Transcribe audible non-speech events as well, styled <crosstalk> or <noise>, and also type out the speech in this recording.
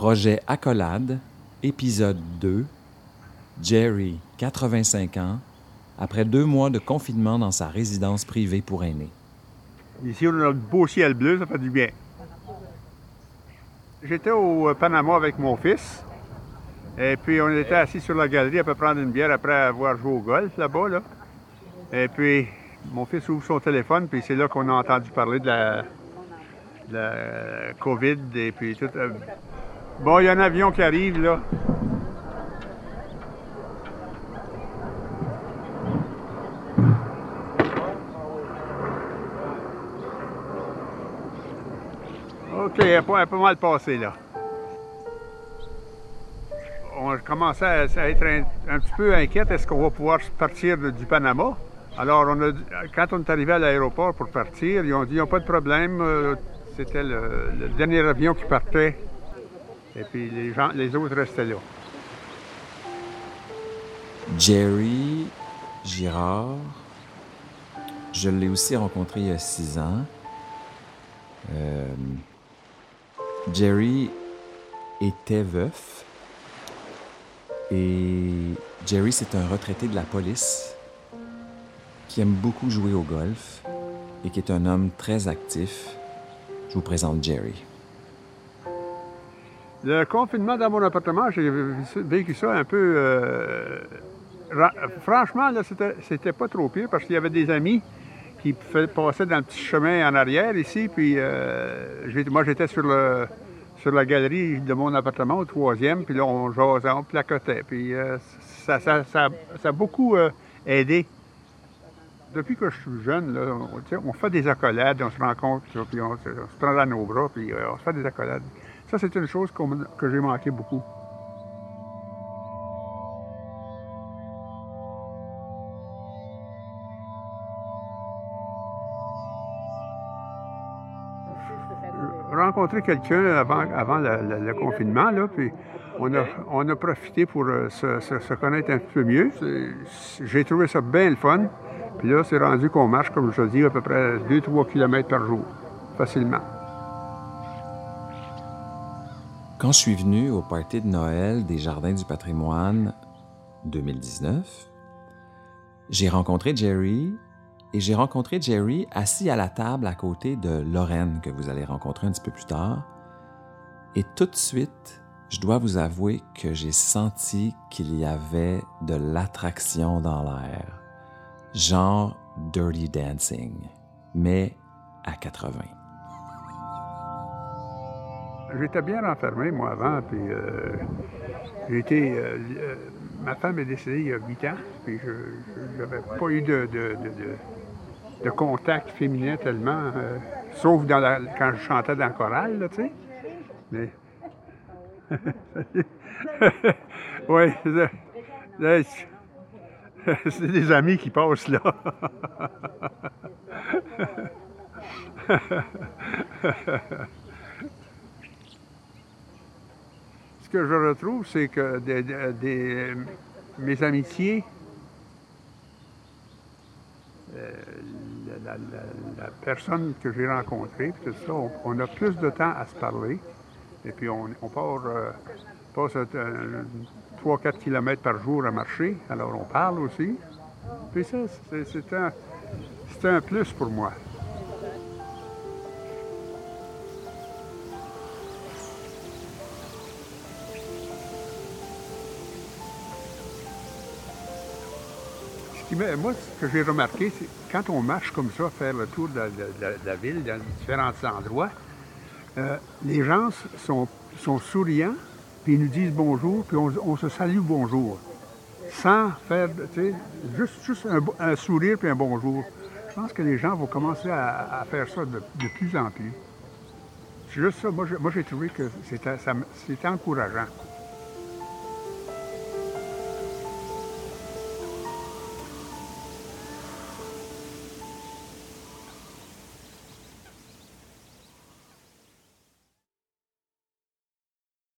Projet Accolade, épisode 2. Jerry, 85 ans, après deux mois de confinement dans sa résidence privée pour aînés. Ici, on a le beau ciel bleu, ça fait du bien. J'étais au Panama avec mon fils. Et puis, on était assis sur la galerie à peu prendre une bière après avoir joué au golf là-bas. Là. Et puis, mon fils ouvre son téléphone, puis c'est là qu'on a entendu parler de la, de la COVID et puis tout. Bon, il y a un avion qui arrive, là. OK, elle peut, elle peut mal passer, là. On commençait à, être un, petit peu inquiète. Est-ce qu'on va pouvoir partir du Panama? Alors, on a, quand on est arrivé à l'aéroport pour partir, ils ont dit, ils n'ont pas de problème. euh, C'était le dernier avion qui partait. Et puis, les, autres restaient là. Jerry Girard, je l'ai aussi rencontré il y a six ans. Euh, Jerry était veuf. Et Jerry, c'est un retraité de la police qui aime beaucoup jouer au golf et qui est un homme très actif. Je vous présente Jerry. Le confinement dans mon appartement, j'ai vécu ça un peu. euh, ra- franchement, là, c'était, pas trop pire parce qu'il y avait des amis qui passaient dans le petit chemin en arrière ici. Puis euh, moi, j'étais sur, la galerie de mon appartement au troisième. Puis là, on jasait, on placotait. Puis euh, ça, a beaucoup aidé. Depuis que je suis jeune, là, on, fait des accolades, on se rencontre, puis on, se- prend dans nos bras, puis on se fait des accolades. Ça, c'est une chose que j'ai manqué beaucoup. rencontré quelqu'un avant, le, confinement, puis on a, profité pour euh, se, connaître un peu mieux. J'ai trouvé ça bien le fun. Puis là, c'est rendu qu'on marche, comme je dis, à peu près 2-3 km par jour, facilement. Quand je suis venu au party de Noël des Jardins du patrimoine 2019, j'ai rencontré Jerry et j'ai rencontré Jerry assis à la table à côté de Lorraine que vous allez rencontrer un petit peu plus tard. Et tout de suite, je dois vous avouer que j'ai senti qu'il y avait de l'attraction dans l'air, genre Dirty Dancing, mais à 80. J'étais bien renfermé, moi, avant, puis euh, j'ai été... euh, euh, ma femme est décédée il y a 8 ans, puis je n'avais pas eu de, contact féminin tellement, sauf dans quand je chantais dans le choral, là, tu sais. <laughs> Oui, <laughs> c'est des amis qui passent là. <laughs> Ce que je retrouve, c'est que mes amitiés, euh, la, personne que j'ai rencontrée, puis tout ça, on, a plus de temps à se parler. Et puis on, part, euh, passe 3-4 km par jour à marcher, alors on parle aussi. Puis ça, c'est un plus pour moi. Moi, ce que j'ai remarqué, c'est quand on marche comme ça, faire le tour de la, ville, dans différents endroits, euh, les gens sont, sont souriants, puis ils nous disent bonjour, puis on, se salue bonjour. Sans faire, tu sais, juste, juste un, sourire puis un bonjour. Je pense que les gens vont commencer à, faire ça de, de plus en plus. C'est juste ça. Moi, j'ai- trouvé que c'était encourageant.